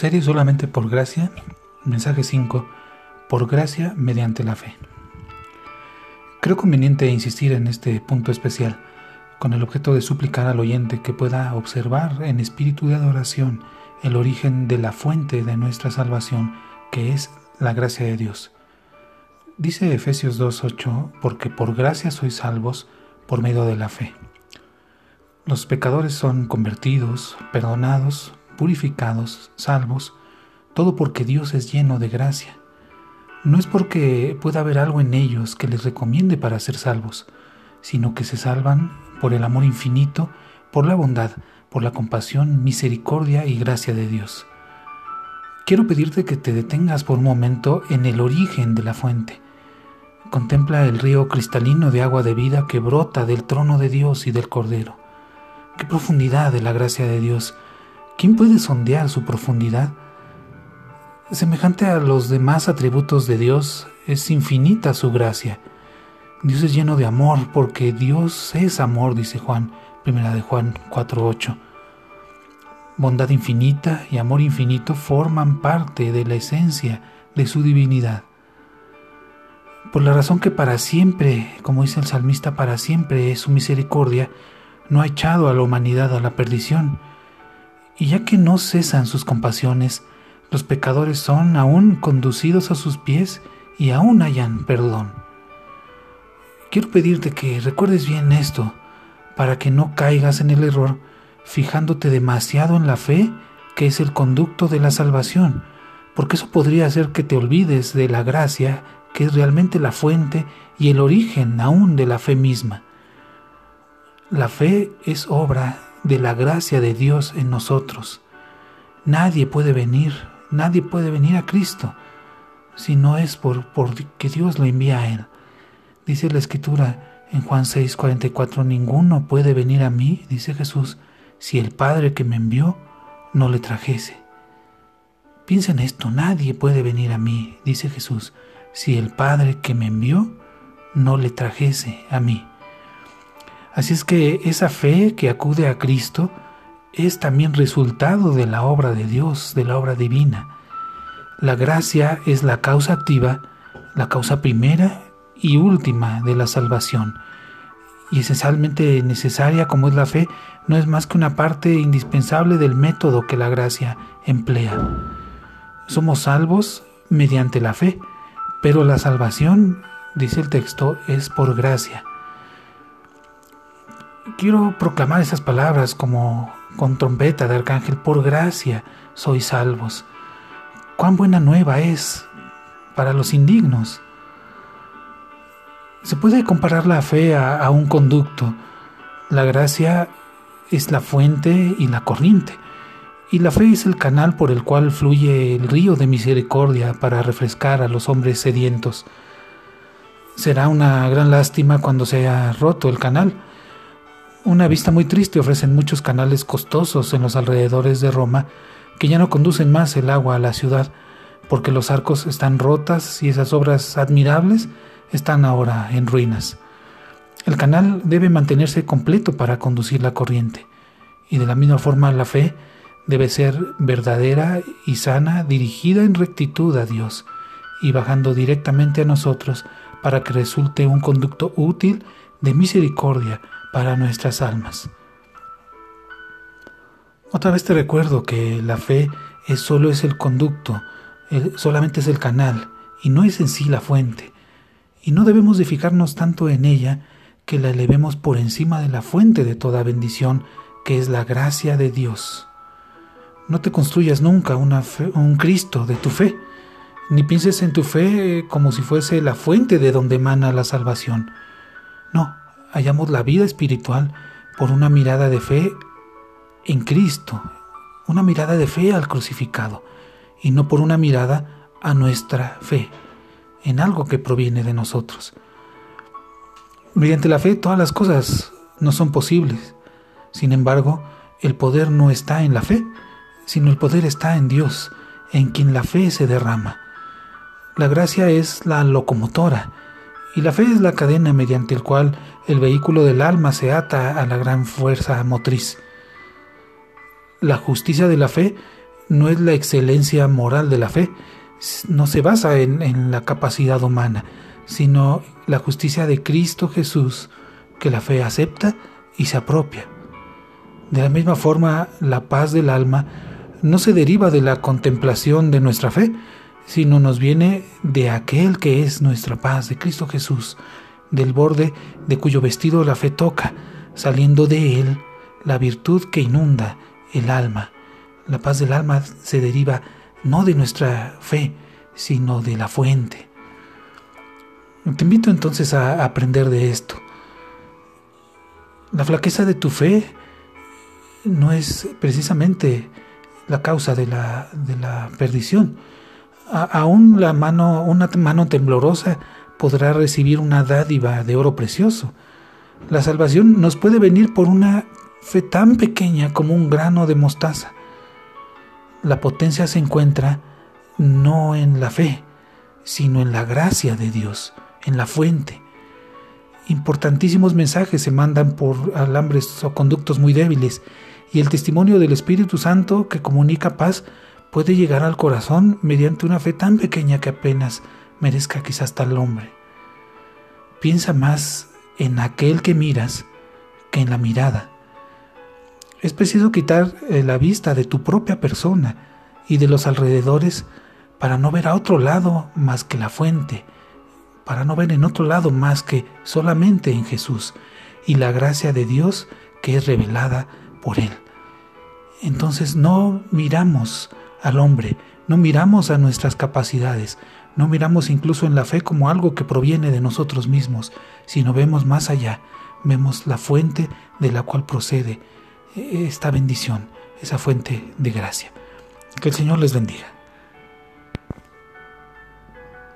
Serie solamente por gracia, mensaje 5, por gracia mediante la fe. Creo conveniente insistir en este punto especial, con el objeto de suplicar al oyente que pueda observar en espíritu de adoración el origen de la fuente de nuestra salvación, que es la gracia de Dios. Dice Efesios 2.8, porque por gracia sois salvos por medio de la fe. Los pecadores son convertidos, perdonados, purificados, salvos, todo porque Dios es lleno de gracia. No es porque pueda haber algo en ellos que les recomiende para ser salvos, sino que se salvan por el amor infinito, por la bondad, por la compasión, misericordia y gracia de Dios. Quiero pedirte que te detengas por un momento en el origen de la fuente. Contempla el río cristalino de agua de vida que brota del trono de Dios y del Cordero. Qué profundidad de la gracia de Dios ¿Quién puede sondear su profundidad? Semejante a los demás atributos de Dios, es infinita su gracia. Dios es lleno de amor porque Dios es amor, dice Juan, primera de Juan 4:8. Bondad infinita y amor infinito forman parte de la esencia de su divinidad. Por la razón que para siempre, como dice el salmista, para siempre es su misericordia, no ha echado a la humanidad a la perdición, y ya que no cesan sus compasiones, los pecadores son aún conducidos a sus pies y aún hallan perdón. Quiero pedirte que recuerdes bien esto, para que no caigas en el error fijándote demasiado en la fe, que es el conducto de la salvación, porque eso podría hacer que te olvides de la gracia, que es realmente la fuente y el origen aún de la fe misma. La fe es obra de la gracia de Dios en nosotros. Nadie puede venir, nadie puede venir a Cristo si no es por, por que Dios lo envía a Él. Dice la Escritura en Juan 6, 44, ninguno puede venir a mí, dice Jesús, si el Padre que me envió no le trajese. Piensa en esto, nadie puede venir a mí, dice Jesús, si el Padre que me envió no le trajese a mí. Así es que esa fe que acude a Cristo es también resultado de la obra de Dios, de la obra divina. La gracia es la causa activa, la causa primera y última de la salvación. Y esencialmente necesaria como es la fe, no es más que una parte indispensable del método que la gracia emplea. Somos salvos mediante la fe, pero la salvación, dice el texto, es por gracia quiero proclamar esas palabras como con trompeta de arcángel, por gracia sois salvos. Cuán buena nueva es para los indignos. Se puede comparar la fe a, un conducto. La gracia es la fuente y la corriente, y la fe es el canal por el cual fluye el río de misericordia para refrescar a los hombres sedientos. Será una gran lástima cuando se haya roto el canal, una vista muy triste ofrecen muchos canales costosos en los alrededores de Roma que ya no conducen más el agua a la ciudad porque los arcos están rotas y esas obras admirables están ahora en ruinas. El canal debe mantenerse completo para conducir la corriente y de la misma forma la fe debe ser verdadera y sana, dirigida en rectitud a Dios y bajando directamente a nosotros para que resulte un conducto útil de misericordia para nuestras almas. Otra vez te recuerdo que la fe es solo es el conducto, solamente es el canal y no es en sí la fuente. Y no debemos de fijarnos tanto en ella que la elevemos por encima de la fuente de toda bendición, que es la gracia de Dios. No te construyas nunca un Cristo de tu fe, ni pienses en tu fe como si fuese la fuente de donde emana la salvación. Hallamos la vida espiritual por una mirada de fe en Cristo, una mirada de fe al crucificado, y no por una mirada a nuestra fe, en algo que proviene de nosotros. Mediante la fe todas las cosas no son posibles. Sin embargo, el poder no está en la fe, sino el poder está en Dios, en quien la fe se derrama. La gracia es la locomotora, y la fe es la cadena mediante el cual el vehículo del alma se ata a la gran fuerza motriz. La justicia de la fe no es la excelencia moral de la fe, no se basa en, en la capacidad humana, sino la justicia de Cristo Jesús que la fe acepta y se apropia. De la misma forma, la paz del alma no se deriva de la contemplación de nuestra fe, sino nos viene de aquel que es nuestra paz, de Cristo Jesús, del borde de cuyo vestido la fe toca, saliendo de él la virtud que inunda el alma. La paz del alma se deriva no de nuestra fe, sino de la fuente. Te invito entonces a aprender de esto. La flaqueza de tu fe no es precisamente la causa de la, de la perdición. Aún la mano, una mano temblorosa podrá recibir una dádiva de oro precioso. La salvación nos puede venir por una fe tan pequeña como un grano de mostaza. La potencia se encuentra no en la fe, sino en la gracia de Dios, en la fuente. Importantísimos mensajes se mandan por alambres o conductos muy débiles y el testimonio del Espíritu Santo que comunica paz puede llegar al corazón mediante una fe tan pequeña que apenas merezca quizás tal hombre. Piensa más en aquel que miras que en la mirada. Es preciso quitar eh, la vista de tu propia persona y de los alrededores para no ver a otro lado más que la fuente, para no ver en otro lado más que solamente en Jesús y la gracia de Dios que es revelada por Él. Entonces no miramos al hombre, no miramos a nuestras capacidades, no miramos incluso en la fe como algo que proviene de nosotros mismos, sino vemos más allá, vemos la fuente de la cual procede esta bendición, esa fuente de gracia. Que el Señor les bendiga.